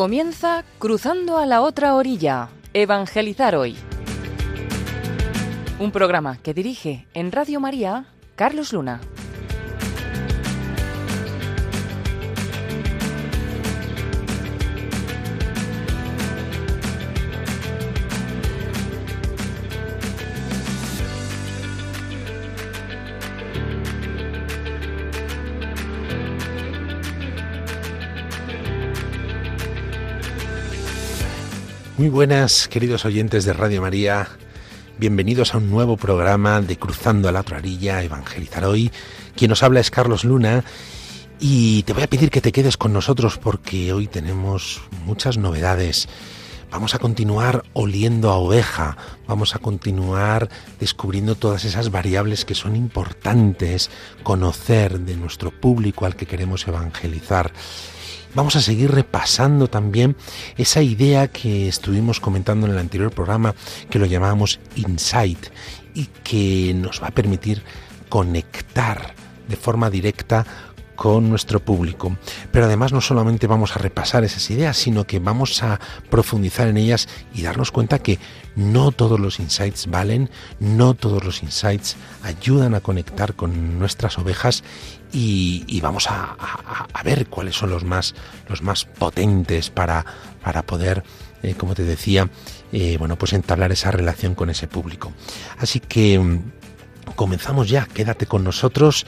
Comienza Cruzando a la otra orilla, Evangelizar hoy. Un programa que dirige en Radio María Carlos Luna. Muy buenas, queridos oyentes de Radio María. Bienvenidos a un nuevo programa de Cruzando a la otra Evangelizar hoy. Quien nos habla es Carlos Luna y te voy a pedir que te quedes con nosotros porque hoy tenemos muchas novedades. Vamos a continuar oliendo a oveja, vamos a continuar descubriendo todas esas variables que son importantes conocer de nuestro público al que queremos evangelizar vamos a seguir repasando también esa idea que estuvimos comentando en el anterior programa, que lo llamábamos insight, y que nos va a permitir conectar de forma directa con nuestro público. Pero además no solamente vamos a repasar esas ideas, sino que vamos a profundizar en ellas y darnos cuenta que no todos los insights valen, no todos los insights ayudan a conectar con nuestras ovejas y, vamos a, ver cuáles son los más, los más potentes para, para poder, eh, como te decía, eh, bueno, pues entablar esa relación con ese público. Así que mm, comenzamos ya, quédate con nosotros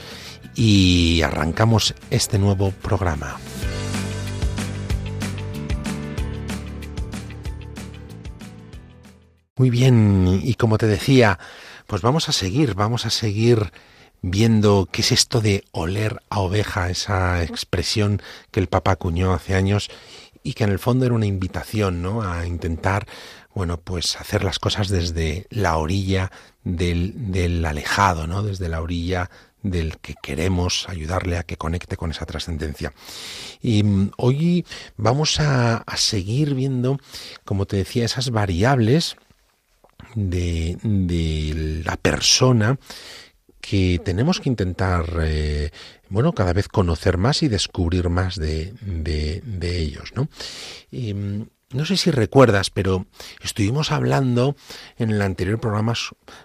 y arrancamos este nuevo programa. Muy bien, y como te decía, pues vamos a seguir, vamos a seguir viendo qué es esto de oler a oveja, esa expresión que el Papa acuñó hace años y que en el fondo era una invitación, ¿no? A intentar, bueno, pues hacer las cosas desde la orilla del, del alejado, ¿no? Desde la orilla del que queremos ayudarle a que conecte con esa trascendencia. Y mm, hoy vamos a, seguir viendo, como te decía, esas variables de, de la persona que tenemos que intentar, eh, bueno, cada vez conocer más y descubrir más de, de, ellos, ¿no? Y, mm, no sé si recuerdas, pero estuvimos hablando en el anterior programa,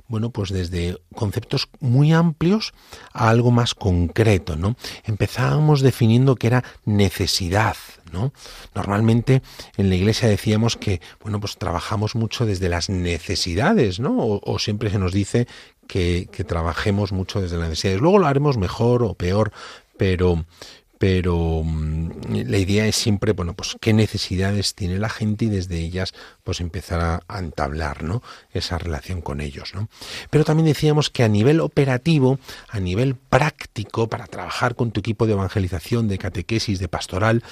bueno, pues desde conceptos muy amplios a algo más concreto, ¿no? Empezábamos definiendo que era necesidad, ¿no? Normalmente en la iglesia decíamos que, bueno, pues trabajamos mucho desde las necesidades, ¿no? O, o siempre se nos dice que, que, trabajemos mucho desde las necesidades. Luego lo haremos mejor o peor, pero pero mm, la idea es siempre, bueno, pues qué necesidades tiene la gente y desde ellas pues empezar a, entablar, ¿no? Esa relación con ellos, ¿no? Pero también decíamos que a nivel operativo, a nivel práctico, para trabajar con tu equipo de evangelización, de catequesis, de pastoral,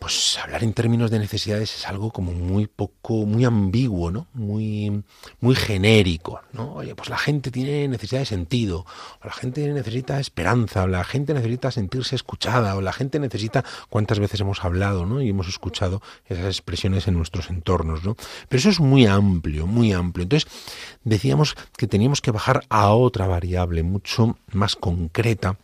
pues hablar en términos de necesidades es algo como muy poco, muy ambiguo, ¿no? Muy, muy genérico, ¿no? Oye, pues la gente tiene necesidad de sentido, o la gente necesita esperanza, o la gente necesita sentirse escuchada, o la gente necesita, cuántas veces hemos hablado, ¿no? Y hemos escuchado esas expresiones en nuestros entornos, ¿no? Pero eso es muy amplio, muy amplio. Entonces, decíamos que teníamos que bajar a otra variable mucho más concreta,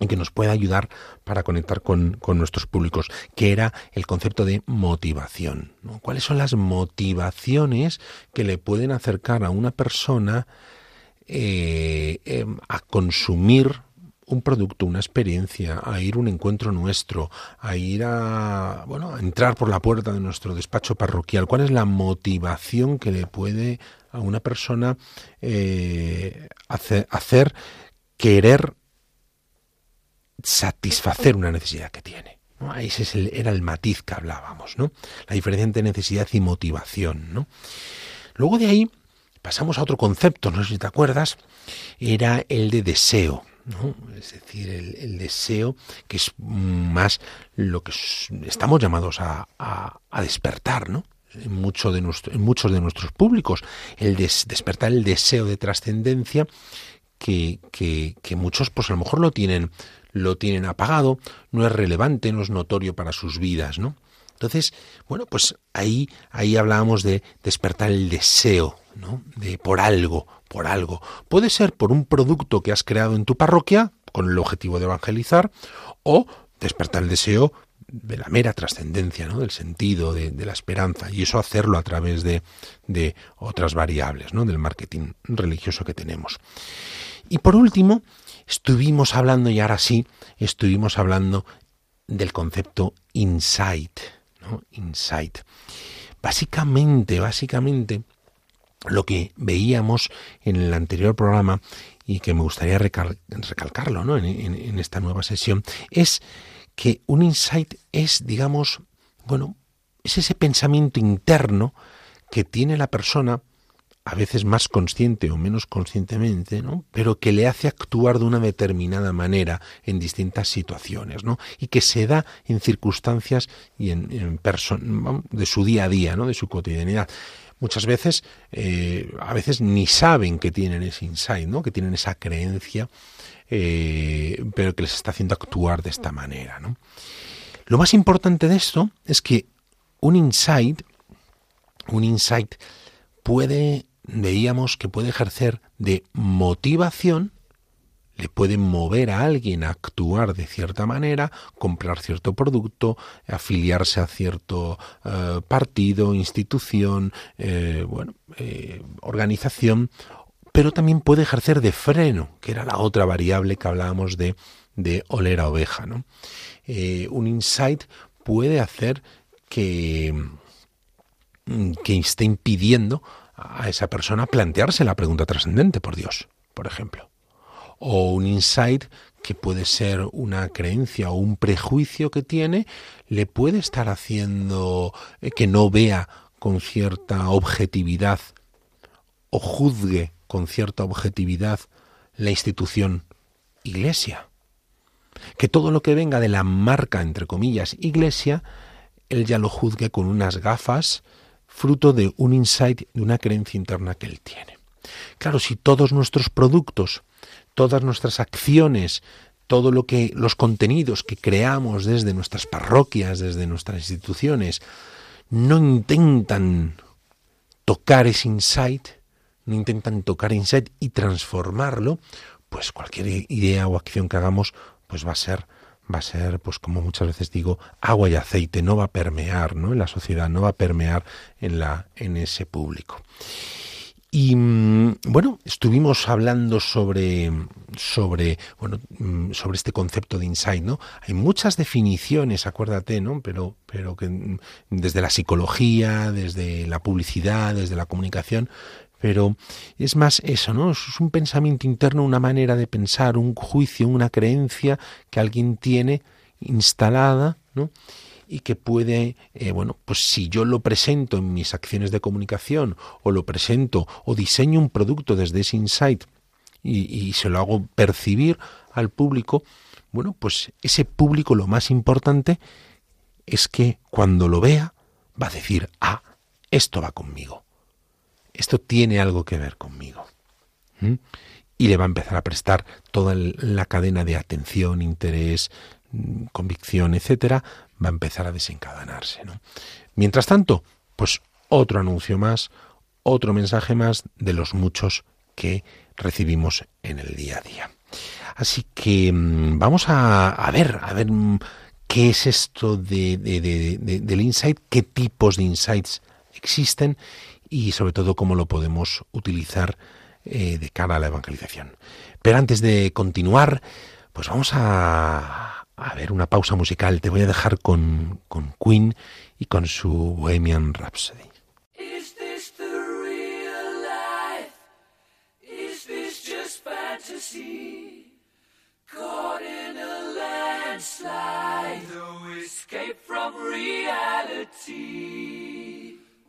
y que nos pueda ayudar para conectar con, nuestros públicos, que era el concepto de motivación. ¿Cuáles son las motivaciones que le pueden acercar a una persona eh, em, a consumir un producto, una experiencia, a ir a un encuentro nuestro, a ir a, bueno, a entrar por la puerta de nuestro despacho parroquial. ¿Cuál es la motivación que le puede a una persona eh, hacer querer satisfacer una necesidad que tiene. ¿no? Ese era el matiz que hablábamos, ¿no? La diferencia entre necesidad y motivación, ¿no? Luego de ahí pasamos a otro concepto, no sé si te acuerdas, era el de deseo. ¿no? Es decir, el, deseo que es más lo que estamos llamados a, despertar, ¿no? En, de muchos de nuestros públicos, el despertar el deseo de trascendencia que, que, que, muchos pues a lo mejor lo tienen lo tienen apagado, no es relevante, no es notorio para sus vidas, ¿no? Entonces, bueno, pues ahí, ahí hablábamos de despertar el deseo, ¿no? De por algo, por algo. Puede ser por un producto que has creado en tu parroquia, con el objetivo de evangelizar, o despertar el deseo de la mera trascendencia, ¿no? del sentido, de, la esperanza, y eso hacerlo a través de, de otras variables, ¿no? del marketing religioso que tenemos. Y por último, estuvimos hablando, y ahora sí, estuvimos hablando del concepto insight, ¿no? Insight. Básicamente, básicamente, lo que veíamos en el anterior programa y que me gustaría recalcarlo ¿no? en, esta nueva sesión es que un insight es, digamos, bueno, es ese pensamiento interno que tiene la persona, a veces más consciente o menos conscientemente, ¿no? pero que le hace actuar de una determinada manera en distintas situaciones, ¿no? y que se da en circunstancias y en, en de su día a día, ¿no? de su cotidianidad muchas veces, eh, a veces ni saben que tienen ese insight, ¿no? que tienen esa creencia, eh, pero que les está haciendo actuar de esta manera. ¿no? Lo más importante de esto es que un insight, un insight puede, veíamos que puede ejercer de motivación le pueden mover a alguien a actuar de cierta manera, comprar cierto producto, afiliarse a cierto eh, partido, institución, eh, bueno, eh, organización, pero también puede ejercer de freno, que era la otra variable que hablábamos de, de oler a oveja. ¿no? un insight puede hacer que, que esté impidiendo a esa persona plantearse la pregunta trascendente por Dios, por ejemplo o un insight que puede ser una creencia o un prejuicio que tiene, le puede estar haciendo eh, que no vea con cierta objetividad o juzgue con cierta objetividad la institución iglesia. Que todo lo que venga de la marca, entre comillas, iglesia, él ya lo juzgue con unas gafas, fruto de un insight, de una creencia interna que él tiene. Claro, si todos nuestros productos todas nuestras acciones, todo lo que los contenidos que creamos desde nuestras parroquias, desde nuestras instituciones, no intentan tocar ese insight, no intentan tocar insight y transformarlo, pues cualquier idea o acción que hagamos, pues va a ser va a ser, pues como muchas veces digo, agua y aceite, no va a permear, ¿no? En la sociedad, no va a permear en la en ese público. Y mm, bueno, estuvimos hablando sobre, sobre, bueno, mm, sobre este concepto de insight, ¿no? Hay muchas definiciones, acuérdate, ¿no? Pero, pero que mm, desde la psicología, desde la publicidad, desde la comunicación, pero es más eso, ¿no? Es un pensamiento interno, una manera de pensar, un juicio, una creencia que alguien tiene instalada, ¿no? y que puede, eh, bueno, pues si yo lo presento en mis acciones de comunicación o lo presento o diseño un producto desde ese insight y, se lo hago percibir al público, bueno, pues ese público lo más importante es que cuando lo vea va a decir, ah, esto va conmigo, esto tiene algo que ver conmigo. Y le va a empezar a prestar toda la cadena de atención, interés, mm, convicción, etcétera, va a empezar a desencadenarse. ¿no? Mientras tanto, pues otro anuncio más, otro mensaje más de los muchos que recibimos en el día a día. Así que mm, vamos a, ver, a ver mm, qué es esto de, del insight, qué tipos de insights existen y sobre todo cómo lo podemos utilizar eh, de cara a la evangelización. Pero antes de continuar, pues vamos a, a ver, una pausa musical. Te voy a dejar con, con Queen y con su Bohemian Rhapsody. Is this the real life? Is this just? Caught in a landslide, no escape from reality.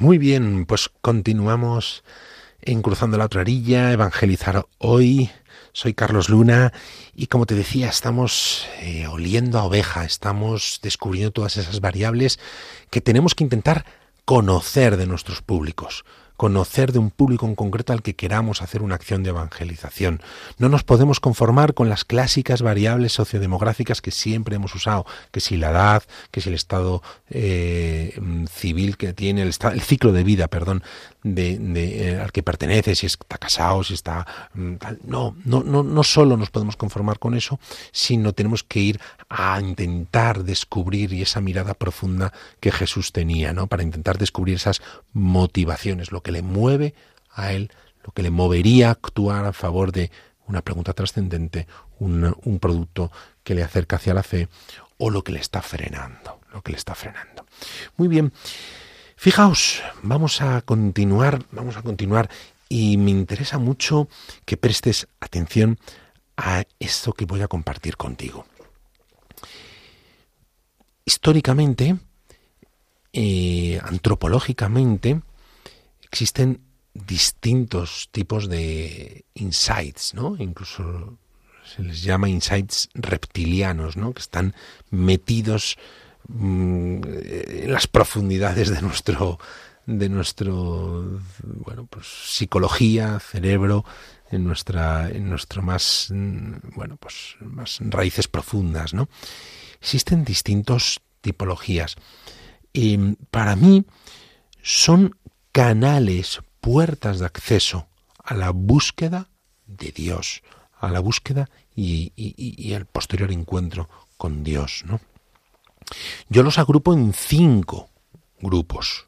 Muy bien, pues continuamos en Cruzando la otra orilla, evangelizar hoy. Soy Carlos Luna y como te decía, estamos eh, oliendo a oveja, estamos descubriendo todas esas variables que tenemos que intentar conocer de nuestros públicos conocer de un público en concreto al que queramos hacer una acción de evangelización. No nos podemos conformar con las clásicas variables sociodemográficas que siempre hemos usado, que si la edad, que si el estado eh, civil que tiene, el, el, ciclo de vida, perdón, de, eh, al que pertenece, si está casado, si está mm, No, no, no, no solo nos podemos conformar con eso, sino tenemos que ir a intentar descubrir y esa mirada profunda que Jesús tenía, ¿no? Para intentar descubrir esas motivaciones, lo que le mueve a él, lo que le movería a actuar a favor de una pregunta trascendente, un, un producto que le acerca hacia la fe, o lo que le está frenando, lo que le está frenando. Muy bien. Fijaos, vamos a continuar, vamos a continuar y me interesa mucho que prestes atención a esto que voy a compartir contigo. Históricamente, eh, antropológicamente, existen distintos tipos de insights, ¿no? Incluso se les llama insights reptilianos, ¿no? Que están metidos en mm, las profundidades de nuestro de nuestro bueno pues psicología cerebro en nuestra en nuestro más mm, bueno pues más raíces profundas no existen distintos tipologías. Y para mí son canales puertas de acceso a la búsqueda de Dios a la búsqueda y, y, y el posterior encuentro con Dios no yo los agrupo en cinco grupos.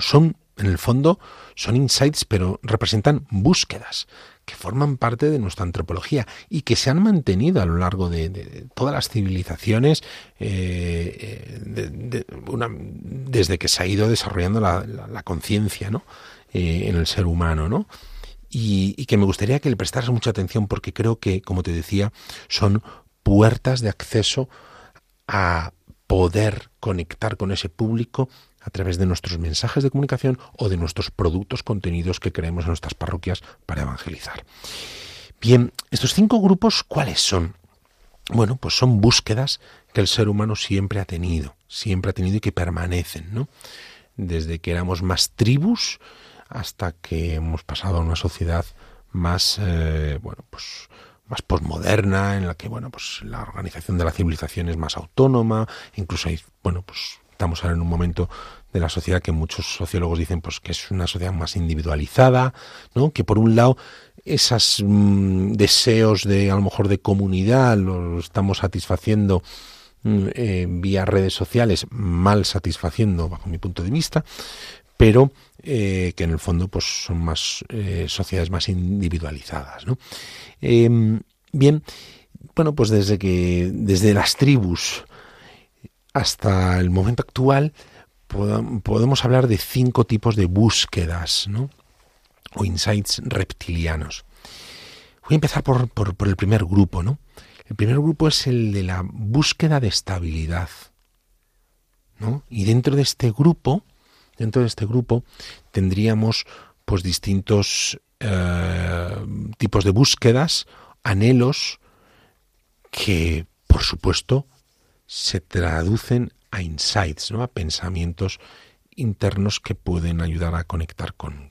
Son, en el fondo, son insights, pero representan búsquedas que forman parte de nuestra antropología y que se han mantenido a lo largo de, todas las civilizaciones eh, eh, desde que se ha ido desarrollando la, conciencia ¿no? Eh, en el ser humano. ¿no? Y, y, que me gustaría que le prestaras mucha atención porque creo que, como te decía, son puertas de acceso a poder conectar con ese público a través de nuestros mensajes de comunicación o de nuestros productos contenidos que creemos en nuestras parroquias para evangelizar. Bien, estos cinco grupos, ¿cuáles son? Bueno, pues son búsquedas que el ser humano siempre ha tenido, siempre ha tenido y que permanecen, ¿no? Desde que éramos más tribus hasta que hemos pasado a una sociedad más, eh, bueno, pues más posmoderna, en la que bueno, pues la organización de la civilización es más autónoma, incluso hay, bueno, pues estamos ahora en un momento de la sociedad que muchos sociólogos dicen pues que es una sociedad más individualizada, ¿no? Que por un lado esos mm, deseos de a lo mejor de comunidad los estamos satisfaciendo mm, eh, vía redes sociales mal satisfaciendo bajo mi punto de vista, pero eh, que en el fondo pues son más eh, sociedades más individualizadas. ¿no? Em, bien, bueno, pues desde que desde las tribus hasta el momento actual podemos hablar de cinco tipos de búsquedas, ¿no? o insights reptilianos. Voy a empezar por, por, el primer grupo, ¿no? El primer grupo es el de la búsqueda de estabilidad. ¿no? Y dentro de este grupo, dentro de este grupo, tendríamos pues distintos eh, tipos de búsquedas, anhelos, que por supuesto se traducen a insights, ¿no? a pensamientos internos que pueden ayudar a conectar con,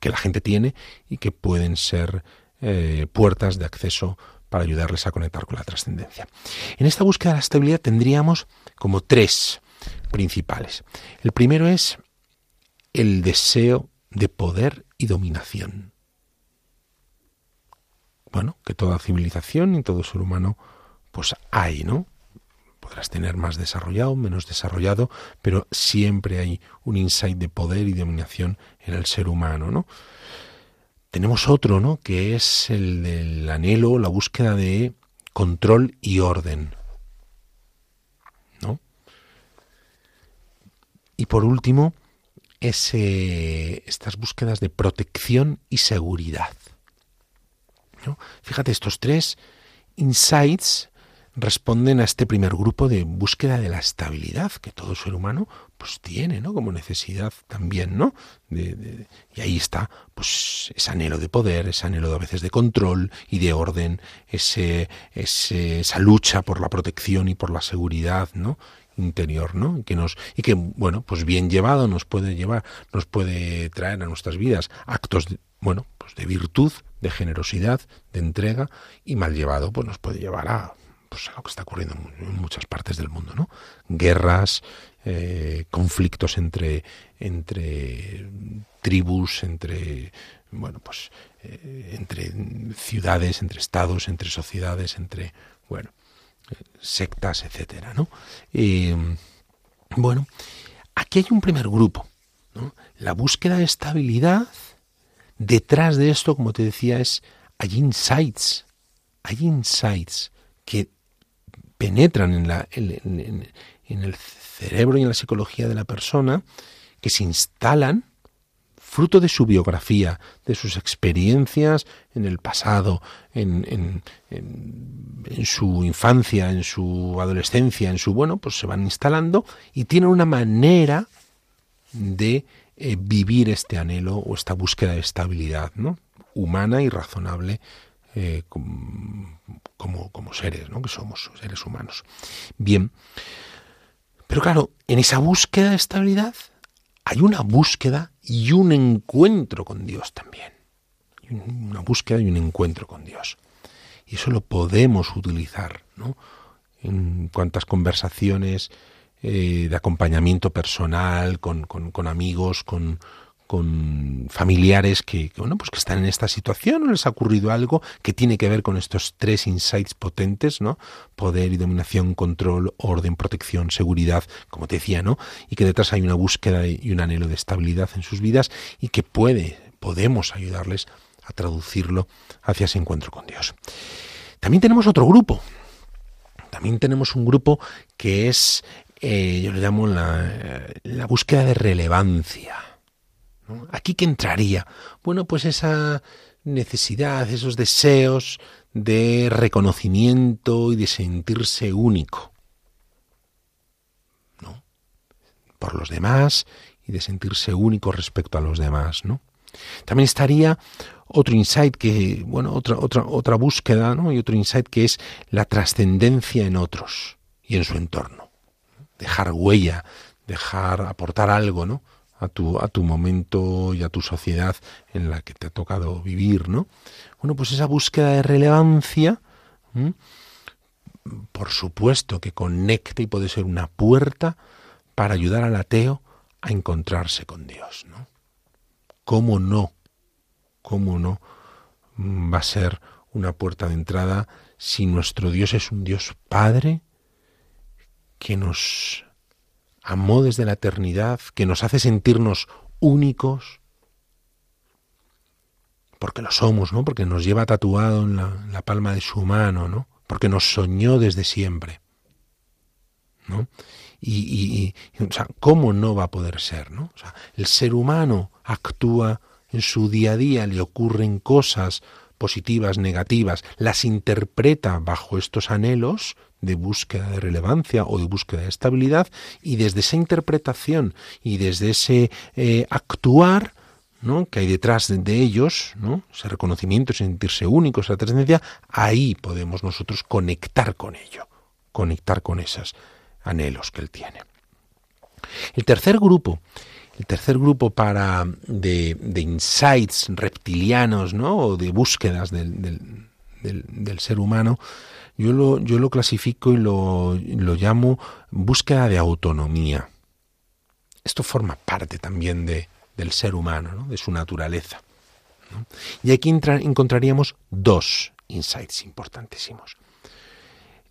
que la gente tiene y que pueden ser eh, puertas de acceso para ayudarles a conectar con la trascendencia. En esta búsqueda de la estabilidad tendríamos como tres principales. El primero es el deseo de poder y dominación. Bueno, que toda civilización y todo ser humano pues hay, ¿no? podrás tener más desarrollado, menos desarrollado, pero siempre hay un insight de poder y dominación en el ser humano, ¿no? Tenemos otro, ¿no? Que es el del anhelo, la búsqueda de control y orden, ¿no? Y por último, ese, estas búsquedas de protección y seguridad. ¿no? Fíjate, estos tres insights responden a este primer grupo de búsqueda de la estabilidad que todo ser humano pues tiene, ¿no? Como necesidad también, ¿no? De, y ahí está, pues, ese anhelo de poder, ese anhelo a veces de control y de orden, ese, ese, esa lucha por la protección y por la seguridad, ¿no? Interior, ¿no? Que nos y que bueno, pues bien llevado nos puede llevar, nos puede traer a nuestras vidas actos de, bueno, pues de virtud, de generosidad, de entrega y mal llevado pues nos puede llevar a pues, a lo que está ocurriendo en muchas partes del mundo, ¿no? Guerras, eh, conflictos entre, entre tribus, entre bueno, pues eh, entre ciudades, entre estados, entre sociedades, entre bueno, sectas, etcétera, ¿no? bueno, aquí hay un primer grupo. La búsqueda de estabilidad. Detrás de esto, como te decía, es hay insights, hay insights que penetran en, la, en, el cerebro y en la psicología de la persona, que se instalan fruto de su biografía, de sus experiencias en el pasado, en, su infancia, en su adolescencia, en su bueno, pues se van instalando y tienen una manera de eh, vivir este anhelo o esta búsqueda de estabilidad, ¿no? humana y razonable eh, como, como, seres, ¿no? que somos seres humanos. Bien, pero claro, en esa búsqueda de estabilidad hay una búsqueda y un encuentro con Dios también. Una búsqueda y un encuentro con Dios. Y eso lo podemos utilizar, ¿no? En cuantas conversaciones eh, de acompañamiento personal, con, con amigos, con, con familiares que, bueno, pues que están en esta situación o les ha ocurrido algo que tiene que ver con estos tres insights potentes, ¿no? Poder y dominación, control, orden, protección, seguridad, como te decía, ¿no? Y que detrás hay una búsqueda y un anhelo de estabilidad en sus vidas y que puede, podemos ayudarles a traducirlo hacia ese encuentro con Dios. También tenemos otro grupo. También tenemos un grupo que es, eh, yo le llamo la, la búsqueda de relevancia ¿Aquí qué entraría? Bueno, pues esa necesidad, esos deseos de reconocimiento y de sentirse único. ¿No? Por los demás y de sentirse único respecto a los demás, ¿no? También estaría otro insight que, bueno, otra, otra, otra búsqueda, ¿no? Y otro insight que es la trascendencia en otros y en su entorno. Dejar huella, dejar, aportar algo, ¿no? A tu, a tu momento y a tu sociedad en la que te ha tocado vivir, ¿no? Bueno, pues esa búsqueda de relevancia, por supuesto que conecta y puede ser una puerta para ayudar al ateo a encontrarse con Dios, ¿no? ¿Cómo no? ¿Cómo no mm, va a ser una puerta de entrada si nuestro Dios es un Dios Padre que nos amó desde la eternidad, que nos hace sentirnos únicos, porque lo somos, ¿no? Porque nos lleva tatuado en la, palma de su mano, ¿no? Porque nos soñó desde siempre, ¿no? Y, o sea, ¿cómo no va a poder ser, ¿no? El ser humano actúa en su día a día, le ocurren cosas positivas, negativas, las interpreta bajo estos anhelos de búsqueda de relevancia o de búsqueda de estabilidad y desde esa interpretación y desde ese eh, actuar que hay detrás de, ellos, ¿no? ese reconocimiento, sentirse únicos, esa trascendencia, ahí podemos nosotros conectar con ello, conectar con esos anhelos que él tiene. El tercer grupo, el tercer grupo para de, insights reptilianos, ¿no? o de búsquedas del, del, ser humano, yo lo, yo lo clasifico y lo, lo llamo búsqueda de autonomía. Esto forma parte también de, del ser humano, de su naturaleza. Y aquí encontraríamos dos insights importantísimos.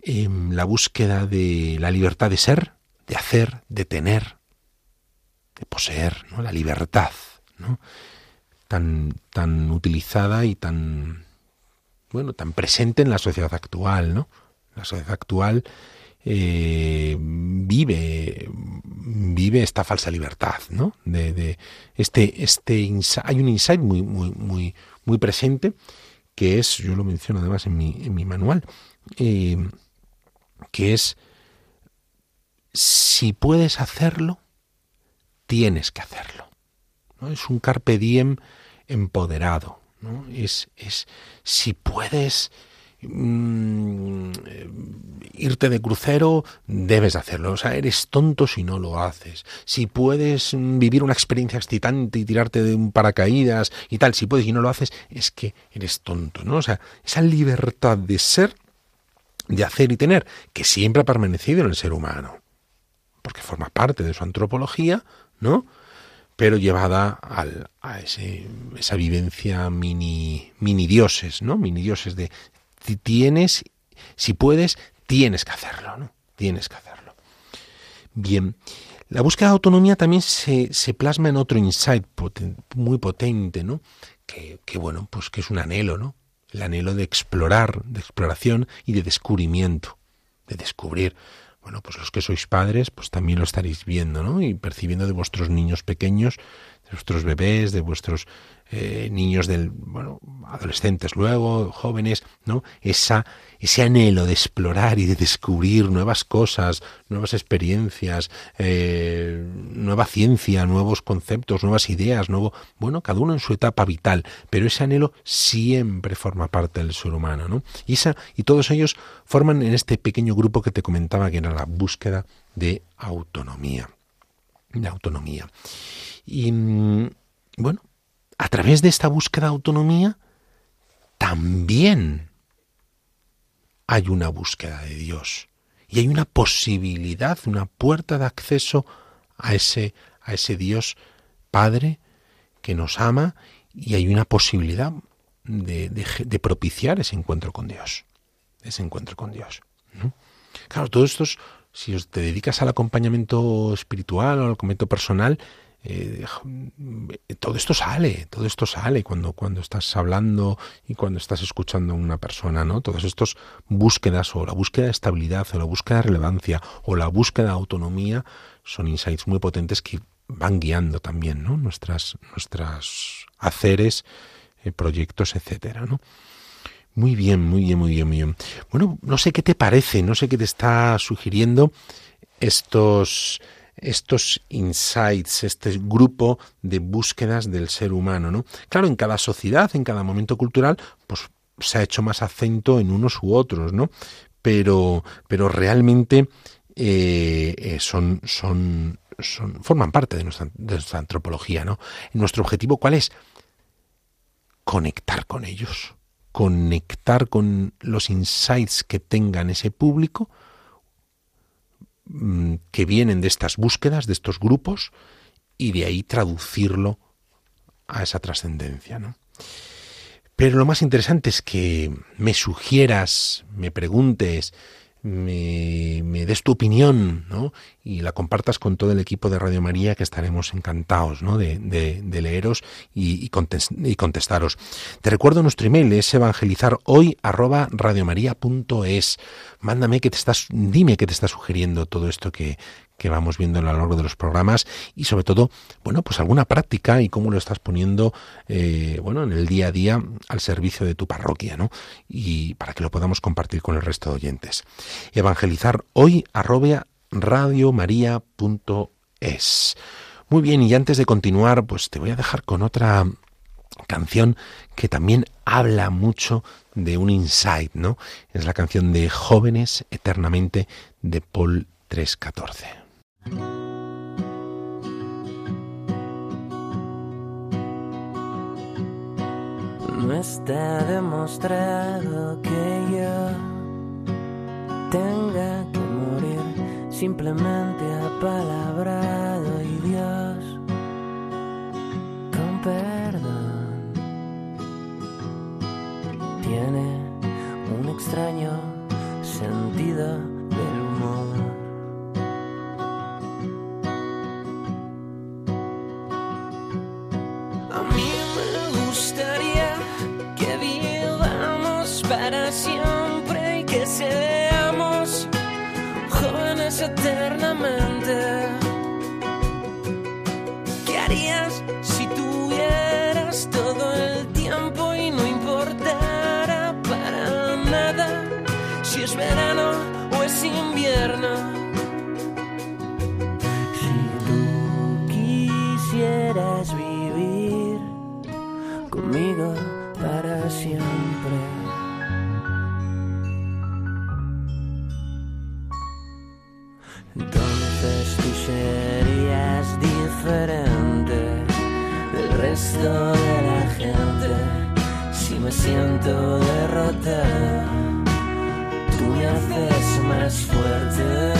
Em, la búsqueda de la libertad de ser, de hacer, de tener, de poseer, ¿no? la libertad, ¿no? tan, tan utilizada y tan bueno, tan presente en la sociedad actual, ¿no? La sociedad actual eh, vive vive esta falsa libertad, ¿no? De, este este hay un insight muy muy muy muy presente que es, yo lo menciono además en mi, en mi manual, eh, que es si puedes hacerlo, tienes que hacerlo. ¿no? Es un carpe diem empoderado. Es, es si puedes Mm, irte de crucero, debes hacerlo. O sea, eres tonto si no lo haces. Si puedes vivir una experiencia excitante y tirarte de un paracaídas y tal, si puedes y no lo haces, es que eres tonto, ¿no? O sea, esa libertad de ser, de hacer y tener, que siempre ha permanecido en el ser humano, porque forma parte de su antropología, ¿no? Pero llevada al, a ese, esa vivencia mini, mini dioses, ¿no? Mini dioses de tienes, si puedes, tienes que hacerlo, ¿no? Tienes que hacerlo. Bien, la búsqueda de autonomía también se, se plasma en otro insight muy potente, ¿no? Que, que, bueno, pues que es un anhelo, ¿no? El anhelo de explorar, de exploración y de descubrimiento, de descubrir. Bueno, pues los que sois padres, pues también lo estaréis viendo, ¿no? Y percibiendo de vuestros niños pequeños, de vuestros bebés, de vuestros eh, niños del, bueno, adolescentes luego, jóvenes, ¿no? Esa, ese anhelo de explorar y de descubrir nuevas cosas, nuevas experiencias, eh, nueva ciencia, nuevos conceptos, nuevas ideas, nuevo, bueno, cada uno en su etapa vital, pero ese anhelo siempre forma parte del ser humano, ¿no? Y esa, y todos ellos forman en este pequeño grupo que te comentaba que era la búsqueda de autonomía, de autonomía. Y mm, bueno, a través de esta búsqueda de autonomía, también hay una búsqueda de Dios. Y hay una posibilidad, una puerta de acceso a ese, a ese Dios Padre que nos ama y hay una posibilidad de, propiciar ese encuentro con Dios. Ese encuentro con Dios. Claro, todos estos, si te dedicas al acompañamiento espiritual o al acompañamiento personal, eh, todo esto sale, todo esto sale cuando, cuando estás hablando y cuando estás escuchando a una persona, ¿no? Todas estas búsquedas o la búsqueda de estabilidad o la búsqueda de relevancia o la búsqueda de autonomía son insights muy potentes que van guiando también, ¿no? Nuestras, nuestras haceres, eh, proyectos, etcétera, ¿no? Muy bien, muy bien, muy bien, muy bien. Bueno, no sé qué te parece, no sé qué te está sugiriendo estos estos insights, este grupo de búsquedas del ser humano, ¿no? Claro, en cada sociedad, en cada momento cultural, pues se ha hecho más acento en unos u otros, ¿no? Pero, pero realmente eh, eh, son, son, son, forman parte de nuestra, de nuestra antropología, ¿no? Nuestro objetivo, ¿cuál es? Conectar con ellos, conectar con los insights que tengan ese público, Mm, que vienen de estas búsquedas, de estos grupos, y de ahí traducirlo a esa trascendencia. ¿no? Pero lo más interesante es que me sugieras, me preguntes, me, des tu opinión ¿no? y la compartas con todo el equipo de Radio María que estaremos encantados ¿no? de, leeros y, contestaros. Te recuerdo nuestro email es evangelizar hoy arroba radiomaria.es. Mándame que te estás, dime qué te está sugiriendo todo esto que, que vamos viendo a lo largo de los programas y sobre todo, bueno, pues alguna práctica y cómo lo estás poniendo, eh, bueno, en el día a día al servicio de tu parroquia, ¿no? Y para que lo podamos compartir con el resto de oyentes. Evangelizar hoy arroba radiomaria.es. Muy bien, y antes de continuar, pues te voy a dejar con otra canción que también habla mucho de un insight, ¿no? Es la canción de Jóvenes Eternamente de Paul 314. No está demostrado que yo tenga que morir, simplemente apalabrado y Dios con perdón tiene un extraño sentido eternamente. ¿Qué harías si tuvieras todo el tiempo y no importara para nada si es verano o es invierno? Si tú quisieras vivir conmigo de la gente si me siento derrotado. Tú me haces más fuerte.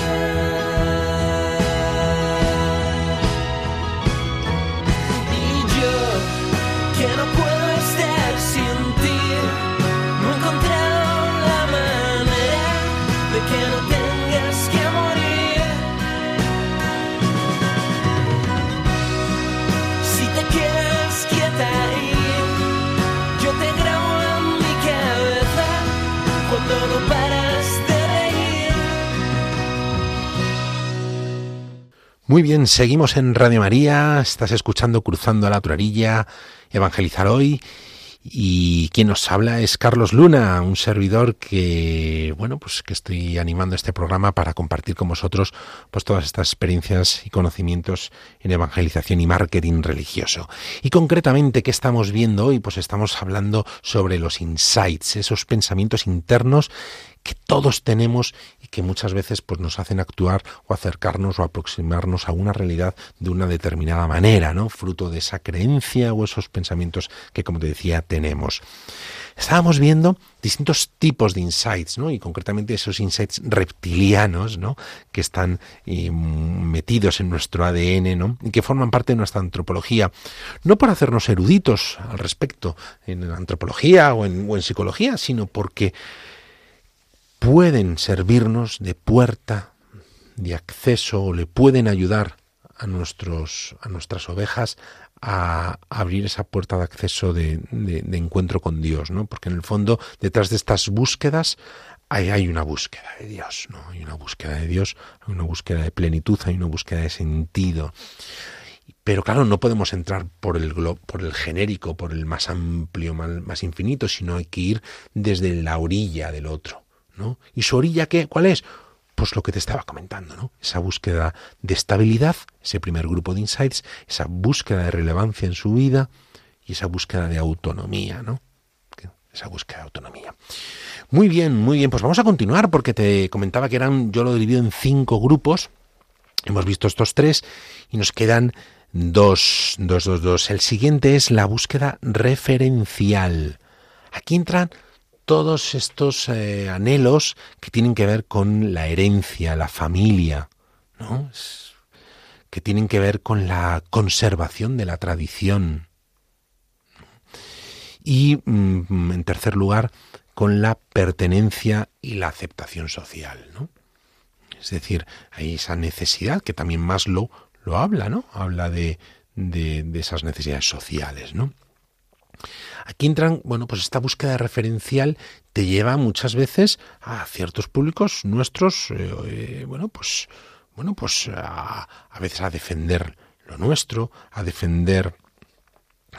Muy bien, seguimos en Radio María, estás escuchando Cruzando a la Turarilla, Evangelizar hoy, y quien nos habla es Carlos Luna, un servidor que, bueno, pues que estoy animando este programa para compartir con vosotros pues todas estas experiencias y conocimientos en evangelización y marketing religioso. Y concretamente, ¿qué estamos viendo hoy? Pues estamos hablando sobre los insights, esos pensamientos internos que todos tenemos que muchas veces pues nos hacen actuar o acercarnos o aproximarnos a una realidad de una determinada manera, ¿no? Fruto de esa creencia o esos pensamientos que como te decía tenemos. Estábamos viendo distintos tipos de insights, ¿no? Y concretamente esos insights reptilianos, ¿no? Que están eh, metidos en nuestro ADN, ¿no? Y que forman parte de nuestra antropología. No por hacernos eruditos al respecto en antropología o en psicología, sino porque pueden servirnos de puerta de acceso o le pueden ayudar a nuestros a nuestras ovejas a abrir esa puerta de acceso de, encuentro con Dios, ¿no? Porque en el fondo, detrás de estas búsquedas, hay, hay, una búsqueda de Dios, ¿no? Hay una búsqueda de Dios, hay una búsqueda de plenitud, hay una búsqueda de sentido. Pero claro, no podemos entrar por el por el genérico, por el más amplio, más infinito, sino hay que ir desde la orilla del otro. ¿Y su orilla qué? ¿Cuál es? Pues lo que te estaba comentando, ¿no? Esa búsqueda de estabilidad, ese primer grupo de insights, esa búsqueda de relevancia en su vida y esa búsqueda de autonomía, ¿no? Esa búsqueda de autonomía. Muy bien, muy bien. Pues vamos a continuar porque te comentaba que eran, yo lo divido en cinco grupos. Hemos visto estos tres y nos quedan dos, dos, dos, dos. El siguiente es la búsqueda referencial. Aquí entran todos estos eh, anhelos que tienen que ver con la herencia, la familia, ¿no? que tienen que ver con la conservación de la tradición. Y, mm, en tercer lugar, con la pertenencia y la aceptación social, ¿no? Es decir, hay esa necesidad que también Maslow lo habla, ¿no? Habla de, de, de esas necesidades sociales, ¿no? Aquí entran, bueno, pues esta búsqueda referencial te lleva muchas veces a ciertos públicos nuestros, eh, bueno, pues, bueno, pues a, a veces a defender lo nuestro, a defender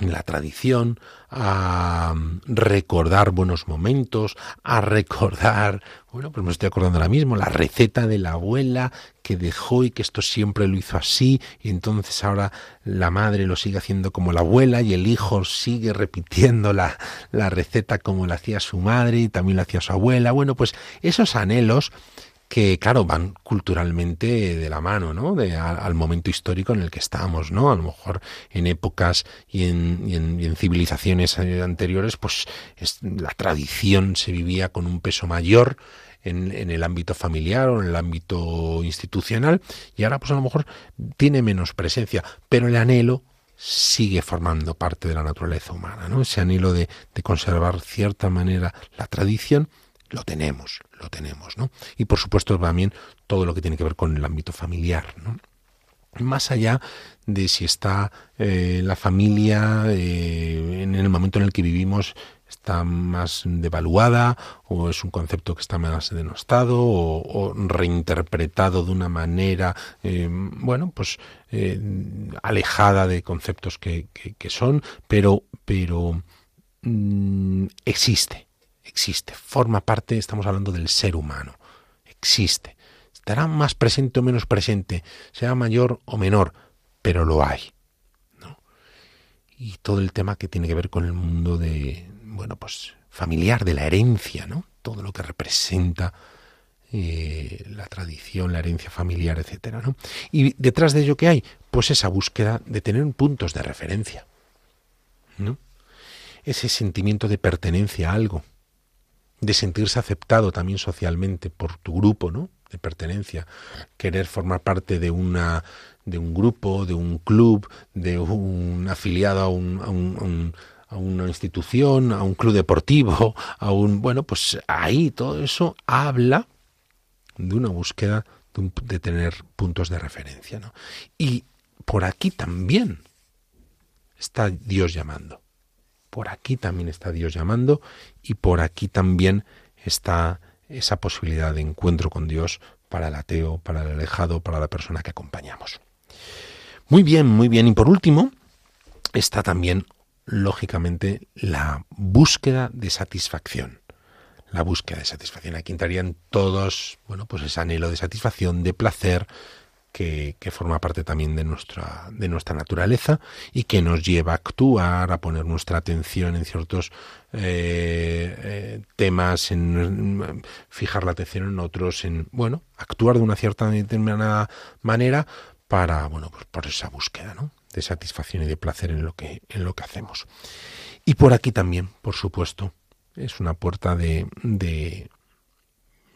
la tradición, a recordar buenos momentos, a recordar, bueno, pues me estoy acordando ahora mismo, la receta de la abuela que dejó y que esto siempre lo hizo así, y entonces ahora la madre lo sigue haciendo como la abuela y el hijo sigue repitiendo la, la receta como la hacía su madre y también la hacía su abuela. Bueno, pues esos anhelos que claro van culturalmente de la mano no de, al, momento histórico en el que estamos no a lo mejor en épocas y en, civilizaciones anteriores pues es, la tradición se vivía con un peso mayor en, en, el ámbito familiar o en el ámbito institucional y ahora pues a lo mejor tiene menos presencia pero el anhelo sigue formando parte de la naturaleza humana no ese anhelo de, de conservar cierta manera la tradición lo tenemos, lo tenemos, ¿no? Y por supuesto también todo lo que tiene que ver con el ámbito familiar, ¿no? Más allá de si está eh, la familia eh, en el momento en el que vivimos está más devaluada o es un concepto que está más denostado o, reinterpretado de una manera, eh, bueno, pues alejada de conceptos que, son, pero, pero mmm, existe existe, forma parte, estamos hablando del ser humano, existe. Estará más presente o menos presente, sea mayor o menor, pero lo hay. ¿no? Y todo el tema que tiene que ver con el mundo de, bueno, pues familiar, de la herencia, ¿no? Todo lo que representa eh, la tradición, la herencia familiar, etcétera, ¿no? Y detrás de ello que hay, pues esa búsqueda de tener puntos de referencia, ¿no? Ese sentimiento de pertenencia a algo, de sentirse aceptado también socialmente por tu grupo, ¿no? de pertenencia, querer formar parte de una de un grupo, de un club, de un afiliado a un, a un, a un a una institución, a un club deportivo, a un bueno, pues ahí todo eso habla de una búsqueda de, un, de tener puntos de referencia, ¿no? Y por aquí también está Dios llamando. Por aquí también está Dios llamando y por aquí también está esa posibilidad de encuentro con Dios para el ateo, para el alejado, para la persona que acompañamos. Muy bien, muy bien. Y por último, está también, lógicamente, la búsqueda de satisfacción. La búsqueda de satisfacción. Aquí entrarían todos, bueno, pues ese anhelo de satisfacción, de placer, que, forma parte también de nuestra, de nuestra naturaleza y que nos lleva a actuar, a poner nuestra atención en ciertos eh, eh, temas, en, en fijar la atención en otros, en bueno, actuar de una cierta determinada manera para, bueno, pues por esa búsqueda, ¿no? de satisfacción y de placer en lo que, en lo que hacemos. Y por aquí también, por supuesto, es una puerta de, de,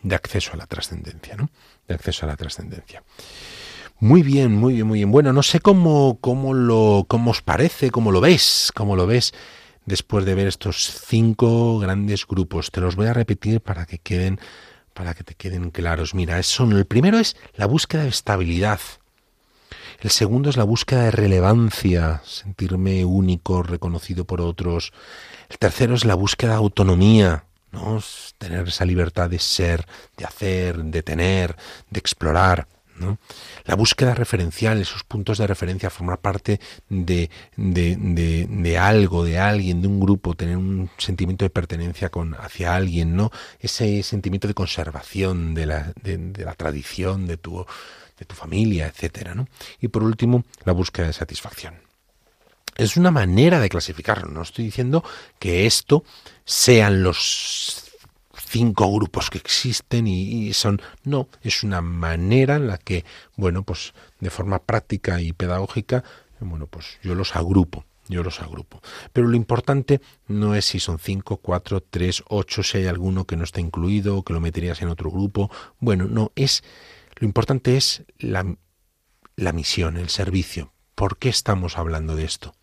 de acceso a la trascendencia, ¿no? De acceso a la trascendencia. Muy bien, muy bien, muy bien. Bueno, no sé cómo, cómo lo, cómo os parece, cómo lo ves, cómo lo ves después de ver estos cinco grandes grupos. Te los voy a repetir para que queden, para que te queden claros. Mira, son, el primero es la búsqueda de estabilidad. El segundo es la búsqueda de relevancia, sentirme único, reconocido por otros. El tercero es la búsqueda de autonomía, ¿no? Tener esa libertad de ser, de hacer, de tener, de explorar. La búsqueda referencial, esos puntos de referencia, formar parte de, de, de, algo, de alguien, de un grupo, tener un sentimiento de pertenencia con, hacia alguien, ¿no? Ese sentimiento de conservación de la, la tradición, de tu, de tu familia, etcétera, ¿no? Y por último, la búsqueda de satisfacción. Es una manera de clasificarlo. No estoy diciendo que esto sean los cinco grupos que existen y, son no es una manera en la que bueno pues de forma práctica y pedagógica bueno pues yo los agrupo yo los agrupo. Pero lo importante no es si son cinco cuatro tres ocho si hay alguno que no está incluido o que lo meterías en otro grupo. Bueno no es lo importante es la, la misión el servicio. ¿por qué estamos hablando de esto?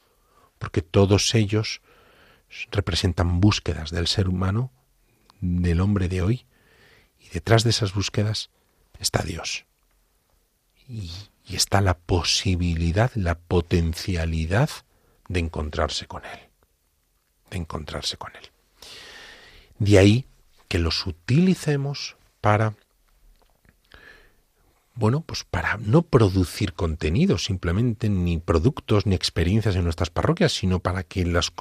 porque todos ellos representan búsquedas del ser humano del hombre de hoy y detrás de esas búsquedas está Dios. Y, y está la posibilidad, la potencialidad de encontrarse con Él. De encontrarse con Él. De ahí que los utilicemos para bueno, pues para no producir contenidos simplemente, ni productos, ni experiencias en nuestras parroquias, sino para que las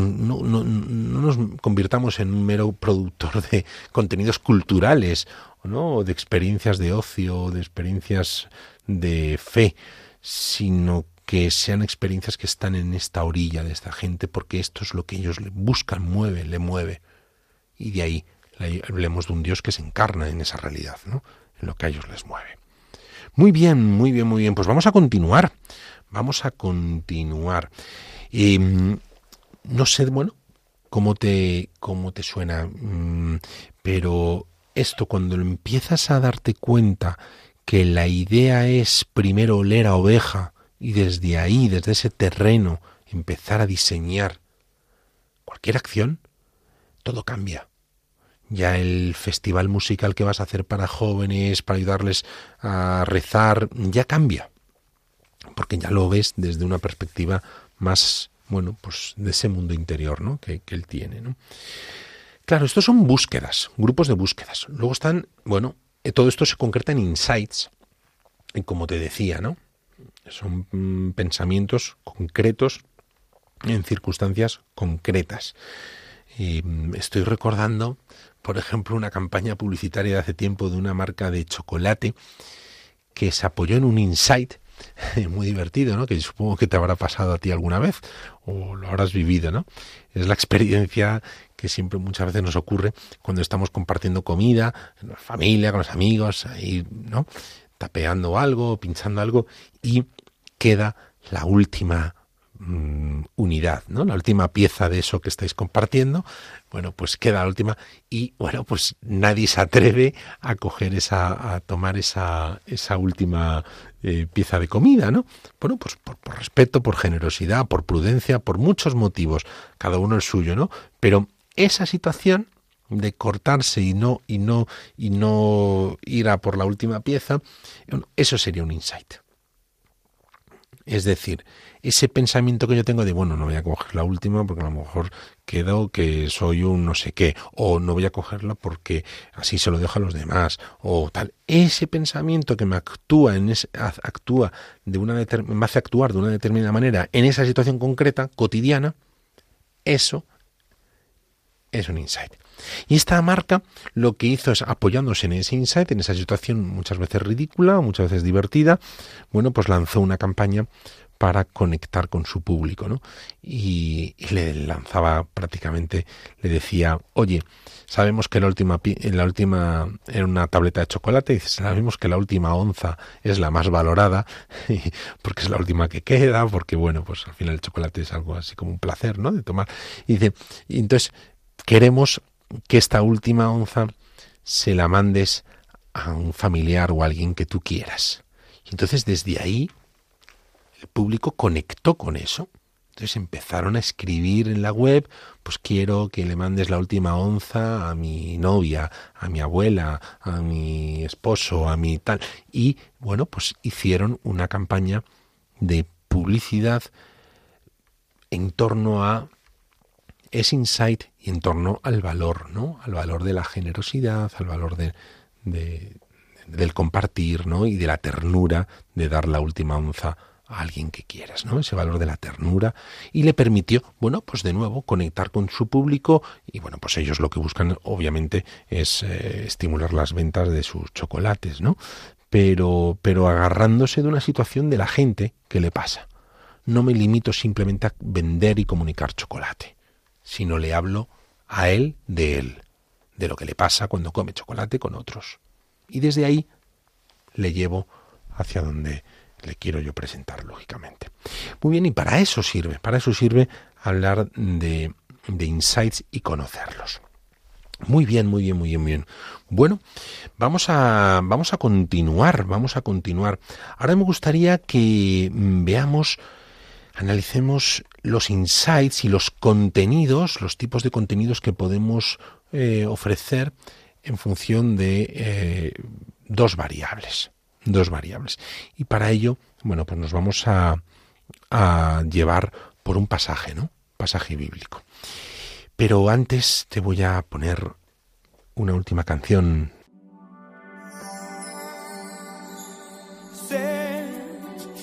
no, no, nos convirtamos en un mero productor de contenidos culturales, ¿no? de experiencias de ocio, de experiencias de fe, sino que sean experiencias que están en esta orilla de esta gente, porque esto es lo que ellos buscan, mueve, le mueve. Y de ahí hablemos de un Dios que se encarna en esa realidad, ¿no? en lo que a ellos les mueve. Muy bien, muy bien, muy bien. Pues vamos a continuar. Vamos a continuar. Em, no sé, bueno, cómo te, cómo te suena, mm, pero esto cuando empiezas a darte cuenta que la idea es primero oler a oveja y desde ahí, desde ese terreno, empezar a diseñar cualquier acción, todo cambia. Ya el festival musical que vas a hacer para jóvenes, para ayudarles a rezar, ya cambia, porque ya lo ves desde una perspectiva más, bueno, pues de ese mundo interior, ¿no? Que, él tiene. Claro, estos son búsquedas, grupos de búsquedas. Luego están, bueno, eh, todo esto se concreta en insights, y como te decía, ¿no? Son mm, pensamientos concretos en circunstancias concretas. Y mm, estoy recordando por ejemplo, una campaña publicitaria de hace tiempo de una marca de chocolate que se apoyó en un insight muy divertido, ¿no? Que supongo que te habrá pasado a ti alguna vez o lo habrás vivido, ¿no? Es la experiencia que siempre muchas veces nos ocurre cuando estamos compartiendo comida, en la familia, con los amigos, ahí, ¿no? Tapeando algo, pinchando algo y queda la última Mm, unidad, ¿no? La última pieza de eso que estáis compartiendo, bueno, pues queda la última y bueno, pues nadie se atreve a coger esa, a tomar esa, esa última eh, pieza de comida, ¿no? Bueno, pues por, por, respeto, por generosidad, por prudencia, por muchos motivos, cada uno el suyo, ¿no? Pero esa situación de cortarse y no y no y no ir a por la última pieza, eso sería un insight. Es decir, ese pensamiento que yo tengo de, bueno, no voy a coger la última porque a lo mejor quedo que soy un no sé qué, o no voy a cogerla porque así se lo dejo a los demás, o tal. Ese pensamiento que me actúa, en ese, actúa de una me hace actuar de una determinada manera en esa situación concreta, cotidiana, eso es un insight. Y esta marca lo que hizo es apoyándose en ese insight, en esa situación muchas veces ridícula, muchas veces divertida, bueno, pues lanzó una campaña para conectar con su público, ¿no? Y, le lanzaba prácticamente, le decía, oye, sabemos que la última, la última era una tableta de chocolate, y sabemos que la última onza es la más valorada, porque es la última que queda, porque bueno, pues al final el chocolate es algo así como un placer, ¿no? De tomar. Y dice, y entonces queremos que esta última onza se la mandes a un familiar o a alguien que tú quieras. Y entonces desde ahí el público conectó con eso. Entonces empezaron a escribir en la web, pues quiero que le mandes la última onza a mi novia, a mi abuela, a mi esposo, a mi tal. Y bueno, pues hicieron una campaña de publicidad en torno a ese insight y en torno al valor, ¿no? Al valor de la generosidad, al valor de, del compartir, ¿no? Y de la ternura de dar la última onza a alguien que quieras, ¿no? Ese valor de la ternura y le permitió, bueno, pues de nuevo conectar con su público y bueno, pues ellos lo que buscan obviamente es eh, estimular las ventas de sus chocolates, ¿no? Pero pero agarrándose de una situación de la gente que le pasa. No me limito simplemente a vender y comunicar chocolate, sino le hablo a él de él, de lo que le pasa cuando come chocolate con otros. Y desde ahí le llevo hacia donde le quiero yo presentar, lógicamente. Muy bien, y para eso sirve, para eso sirve hablar de, de insights y conocerlos. Muy bien, muy bien, muy bien, muy bien. Bueno, vamos a, vamos a continuar, vamos a continuar. Ahora me gustaría que veamos, analicemos los insights y los contenidos, los tipos de contenidos que podemos eh, ofrecer en función de eh, dos variables, dos variables. Y para ello, bueno, pues nos vamos a, llevar por un pasaje, ¿no? Pasaje bíblico. Pero antes te voy a poner una última canción.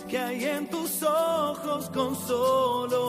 Que hay en tus ojos con solo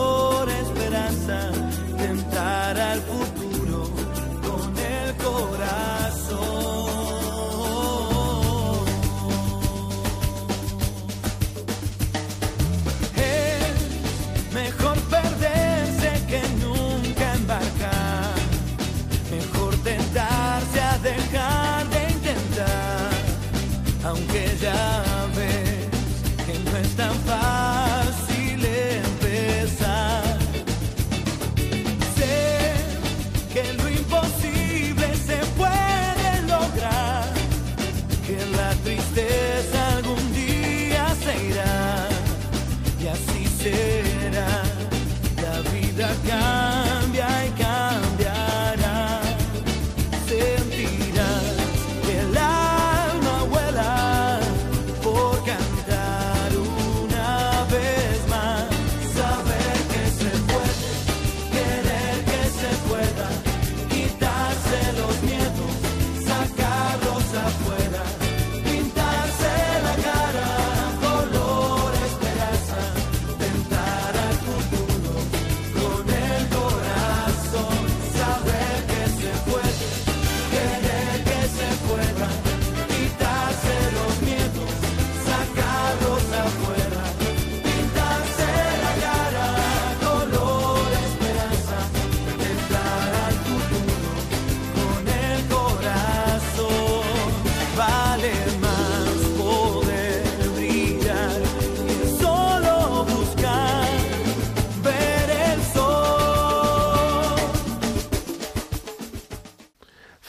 esperanza,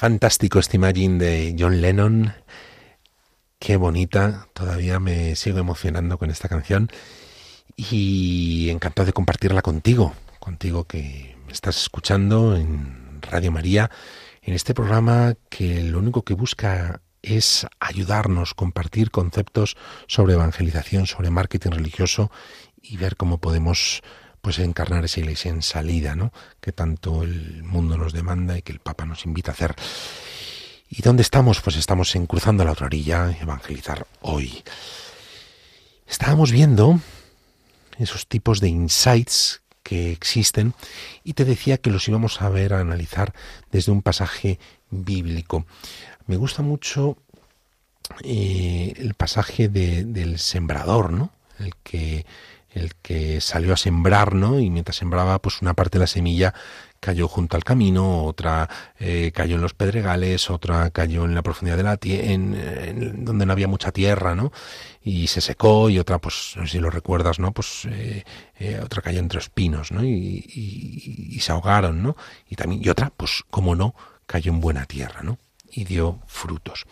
Fantástico este Imagine de John Lennon. Qué bonita, todavía me sigo emocionando con esta canción y encantado de compartirla contigo, contigo que me estás escuchando en Radio María, en este programa que lo único que busca es ayudarnos, compartir conceptos sobre evangelización, sobre marketing religioso y ver cómo podemos pues encarnar esa iglesia en salida, ¿no? Que tanto el mundo nos demanda y que el Papa nos invita a hacer. ¿Y dónde estamos? Pues estamos en Cruzando la otra orilla, evangelizar hoy. Estábamos viendo esos tipos de insights que existen y te decía que los íbamos a ver, a analizar desde un pasaje bíblico. Me gusta mucho eh, el pasaje de, del sembrador, ¿no? El que el que salió a sembrar, ¿no? Y mientras sembraba, pues una parte de la semilla cayó junto al camino, otra eh, cayó en los pedregales, otra cayó en la profundidad de la tierra, en, en, donde no había mucha tierra, ¿no? Y se secó, y otra, pues, si lo recuerdas, ¿no? Pues eh, eh, otra cayó entre los pinos, ¿no? Y, y, y, se ahogaron, ¿no? Y también, y otra, pues, como no, cayó en buena tierra, ¿no? Y dio frutos.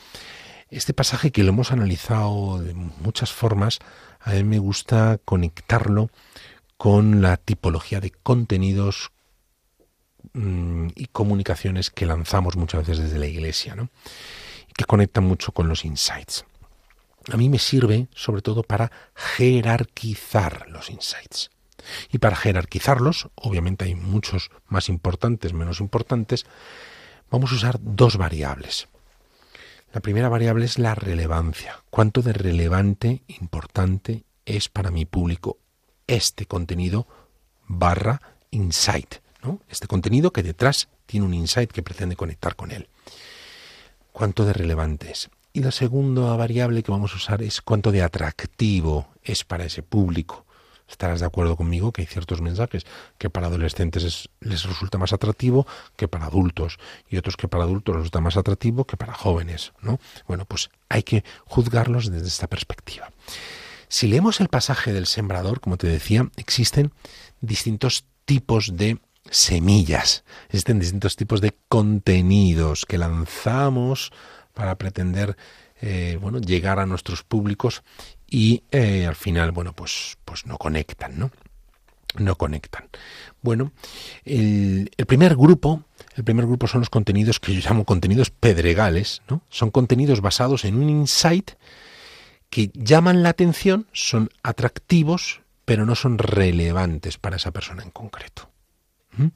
Este pasaje que lo hemos analizado de muchas formas, a mí me gusta conectarlo con la tipología de contenidos mmm, y comunicaciones que lanzamos muchas veces desde la iglesia, ¿no? Que conectan mucho con los insights. A mí me sirve sobre todo para jerarquizar los insights. Y para jerarquizarlos, obviamente hay muchos más importantes, menos importantes, vamos a usar dos variables. La primera variable es la relevancia. ¿Cuánto de relevante, importante es para mi público este contenido barra insight ¿no? Este contenido que detrás tiene un insight que pretende conectar con él. ¿Cuánto de relevante es? Y la segunda variable que vamos a usar es cuánto de atractivo es para ese público. Estarás de acuerdo conmigo que hay ciertos mensajes que para adolescentes les resulta más atractivo que para adultos y otros que para adultos les resulta más atractivo que para jóvenes, ¿no? Bueno, pues hay que juzgarlos desde esta perspectiva. Si leemos el pasaje del sembrador, como te decía, existen distintos tipos de semillas, existen distintos tipos de contenidos que lanzamos para pretender eh, bueno, llegar a nuestros públicos y eh, al final, bueno, pues, pues no conectan, ¿no? No conectan. Bueno, el, primer grupo, el primer grupo son los contenidos que yo llamo contenidos pedregales, ¿no? Son contenidos basados en un insight que llaman la atención, son atractivos, pero no son relevantes para esa persona en concreto. ¿Mm?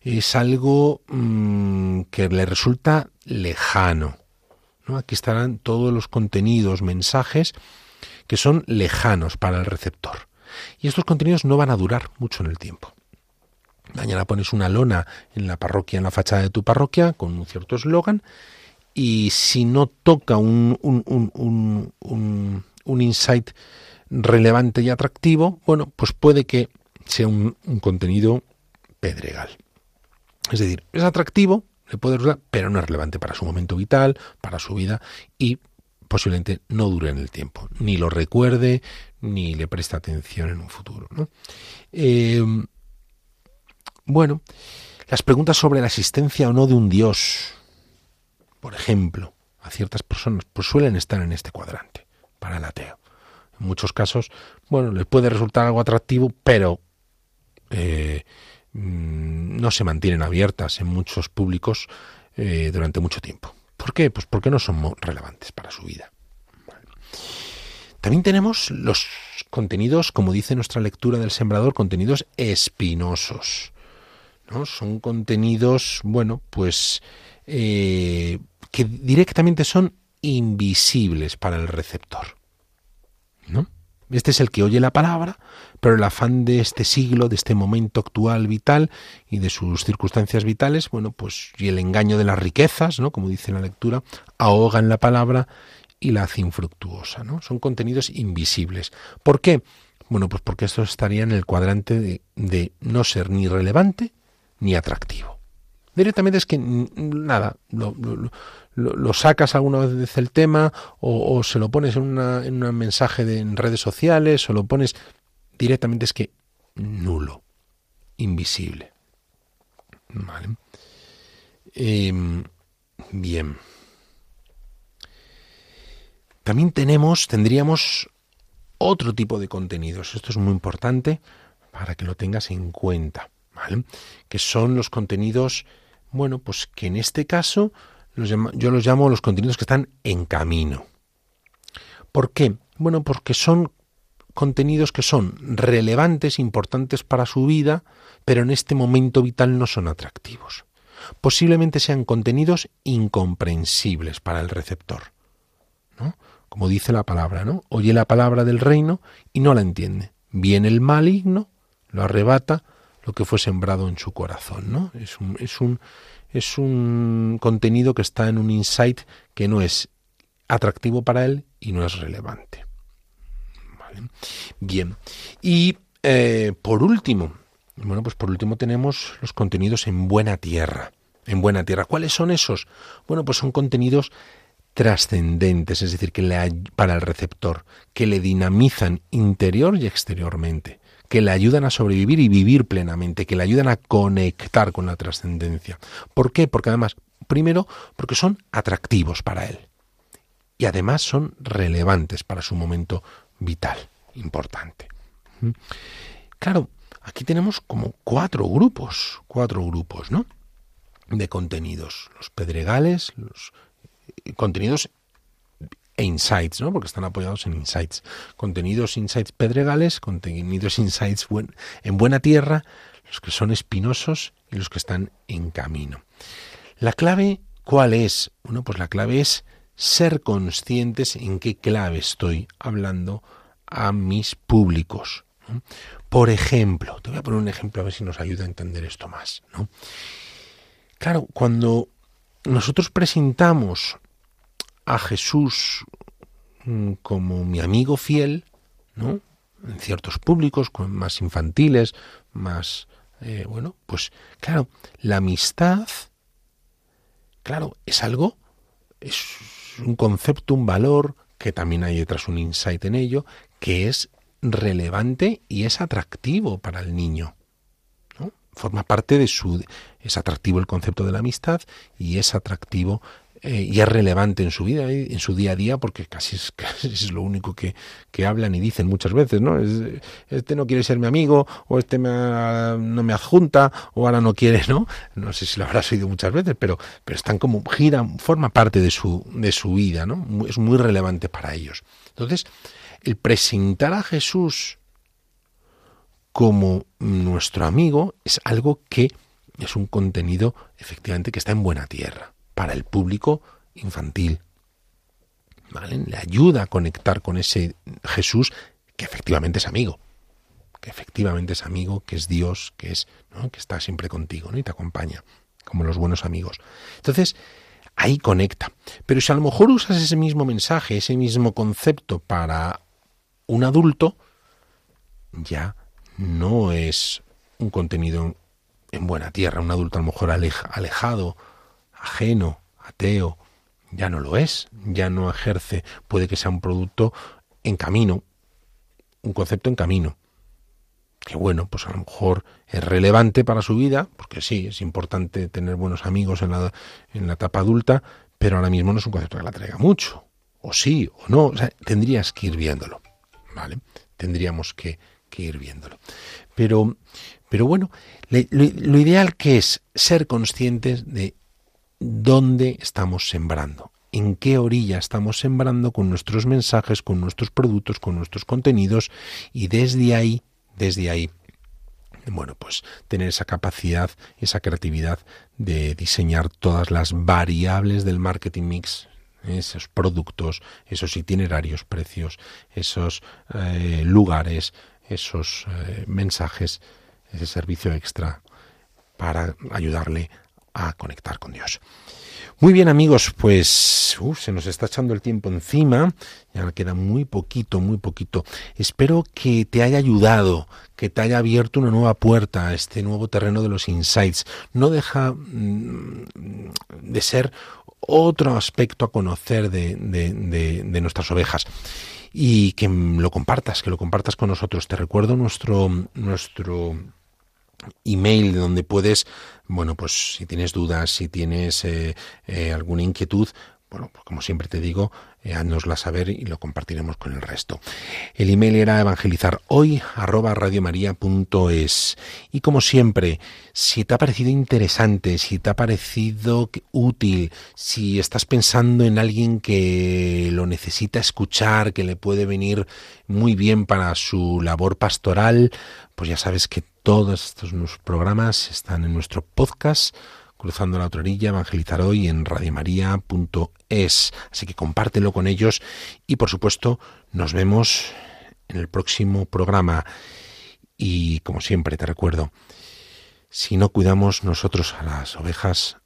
Es algo mmm, que le resulta lejano. ¿no? Aquí estarán todos los contenidos, mensajes que son lejanos para el receptor. Y estos contenidos no van a durar mucho en el tiempo. Mañana pones una lona en la parroquia, en la fachada de tu parroquia, con un cierto eslogan, y si no toca un, un, un, un, insight relevante y atractivo, bueno, pues puede que sea un, contenido pedregal. Es decir, es atractivo, le puede usar, pero no es relevante para su momento vital, para su vida y posiblemente no dure en el tiempo, ni lo recuerde, ni le preste atención en un futuro. Eh, bueno, las preguntas sobre la existencia o no de un Dios, por ejemplo, a ciertas personas, pues suelen estar en este cuadrante para el ateo. En muchos casos, bueno, les puede resultar algo atractivo, pero eh, mm, no se mantienen abiertas en muchos públicos eh, durante mucho tiempo. ¿Por qué? Pues porque no son relevantes para su vida. También tenemos los contenidos, como dice nuestra lectura del sembrador, contenidos espinosos. ¿no? Son contenidos, bueno, pues eh, que directamente son invisibles para el receptor. ¿no? Este es el que oye la palabra, pero el afán de este siglo, de este momento actual vital y de sus circunstancias vitales, bueno, pues y el engaño de las riquezas, ¿no? Como dice la lectura, ahogan la palabra y la hace infructuosa, ¿no? Son contenidos invisibles. ¿Por qué? Bueno, pues porque estos estarían en el cuadrante de no ser ni relevante ni atractivo. Directamente es que nada, lo, sacas alguna vez el tema o, se lo pones en, una, en un mensaje de, en redes sociales o lo pones directamente es que nulo, invisible. Vale. Em, bien. También tenemos, tendríamos otro tipo de contenidos. Esto es muy importante para que lo tengas en cuenta. Que son los contenidos, bueno, pues que en este caso yo los llamo los contenidos que están en camino. ¿Por qué? Bueno, porque son contenidos que son relevantes, importantes para su vida, pero en este momento vital no son atractivos. Posiblemente sean contenidos incomprensibles para el receptor. ¿no? Como dice la palabra, ¿no? Oye la palabra del reino y no la entiende. Viene el maligno, lo arrebata lo que fue sembrado en su corazón, ¿no? Es un, es un, es un contenido que está en un insight que no es atractivo para él y no es relevante. Bien. Y eh, por último, bueno, pues por último tenemos los contenidos en buena tierra. En buena tierra. ¿Cuáles son esos? Bueno, pues son contenidos trascendentes, es decir, que para el receptor, que le dinamizan interior y exteriormente que le ayudan a sobrevivir y vivir plenamente, que le ayudan a conectar con la trascendencia. ¿Por qué? Porque además, primero, porque son atractivos para él y además son relevantes para su momento vital, importante. ¿Mm? Claro, aquí tenemos como cuatro grupos, cuatro grupos, ¿no? De contenidos, los pedregales, los contenidos e insights, ¿no? porque están apoyados en insights. Contenidos insights pedregales, contenidos insights en buena tierra, los que son espinosos y los que están en camino. La clave, ¿cuál es? Bueno, pues la clave es ser conscientes en qué clave estoy hablando a mis públicos. Por ejemplo, te voy a poner un ejemplo a ver si nos ayuda a entender esto más. ¿no? Claro, cuando nosotros presentamos a Jesús mm, como mi amigo fiel, ¿no? En ciertos públicos, más infantiles, más eh, bueno, pues claro, la amistad, claro, es algo, es un concepto, un valor, que también hay detrás un insight en ello, que es relevante y es atractivo para el niño. Forma parte de su... Es atractivo el concepto de la amistad y es atractivo eh, y es relevante en su vida, en su día a día, porque casi es, es lo único que, que, hablan y dicen muchas veces, ¿no? Es, este no quiere ser mi amigo, o este no me adjunta, o ahora no quiere, ¿no? No sé si lo habrás oído muchas veces, pero, pero están como, giran, forma parte de su, de su vida, ¿no? Es muy relevante para ellos. Entonces, el presentar a Jesús como nuestro amigo es algo que es un contenido efectivamente que está en buena tierra para el público infantil. ¿Vale? Le ayuda a conectar con ese Jesús que efectivamente es amigo, que efectivamente es amigo, que es Dios, que es, que está siempre contigo, ¿no? Y te acompaña, como los buenos amigos. Entonces, ahí conecta. Pero si a lo mejor usas ese mismo mensaje, ese mismo concepto para un adulto, ya no es un contenido en buena tierra, un adulto a lo mejor alejado ajeno, ateo, ya no lo es, ya no ejerce, puede que sea un producto en camino, un concepto en camino. Que bueno, pues a lo mejor es relevante para su vida, porque sí, es importante tener buenos amigos en la, en la etapa adulta, pero ahora mismo no es un concepto que la traiga mucho. O sí, o no, o sea, tendrías que ir viéndolo. ¿Vale? Tendríamos que, ir viéndolo. Pero, pero bueno, lo ideal que es ser conscientes de dónde estamos sembrando, en qué orilla estamos sembrando con nuestros mensajes, con nuestros productos, con nuestros contenidos y desde ahí, desde ahí, bueno, pues tener esa capacidad, esa creatividad de diseñar todas las variables del marketing mix, esos productos, esos itinerarios, precios, esos eh, lugares, esos eh, mensajes, ese servicio extra para ayudarle a conectar con Dios. Muy bien amigos, pues se nos está echando el tiempo encima, ya queda muy poquito, muy poquito. Espero que te haya ayudado, que te haya abierto una nueva puerta a este nuevo terreno de los insights. No deja mm, de ser otro aspecto a conocer de, de nuestras ovejas y que lo compartas, que lo compartas con nosotros. Te recuerdo nuestro, nuestro email donde puedes, bueno, pues si tienes dudas, si tienes eh, eh, alguna inquietud, bueno, pues como siempre te digo, eh, háznosla saber y lo compartiremos con el resto. El email era evangelizar hoy Y como siempre, si te ha parecido interesante, si te ha parecido útil, si estás pensando en alguien que lo necesita escuchar, que le puede venir muy bien para su labor pastoral, pues ya sabes que todos estos programas están en nuestro podcast Cruzando la otra orilla, evangelizar hoy en radiomaria.es. Así que compártelo con ellos y por supuesto nos vemos en el próximo programa. Y como siempre te recuerdo, si no cuidamos nosotros a las ovejas,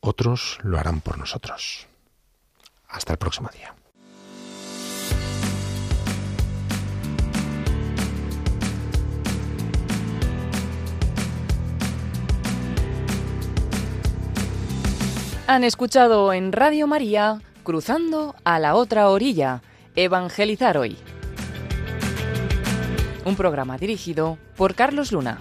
otros lo harán por nosotros. Hasta el próximo día. Han escuchado en Radio María Cruzando a la otra orilla, Evangelizar hoy. Un programa dirigido por Carlos Luna.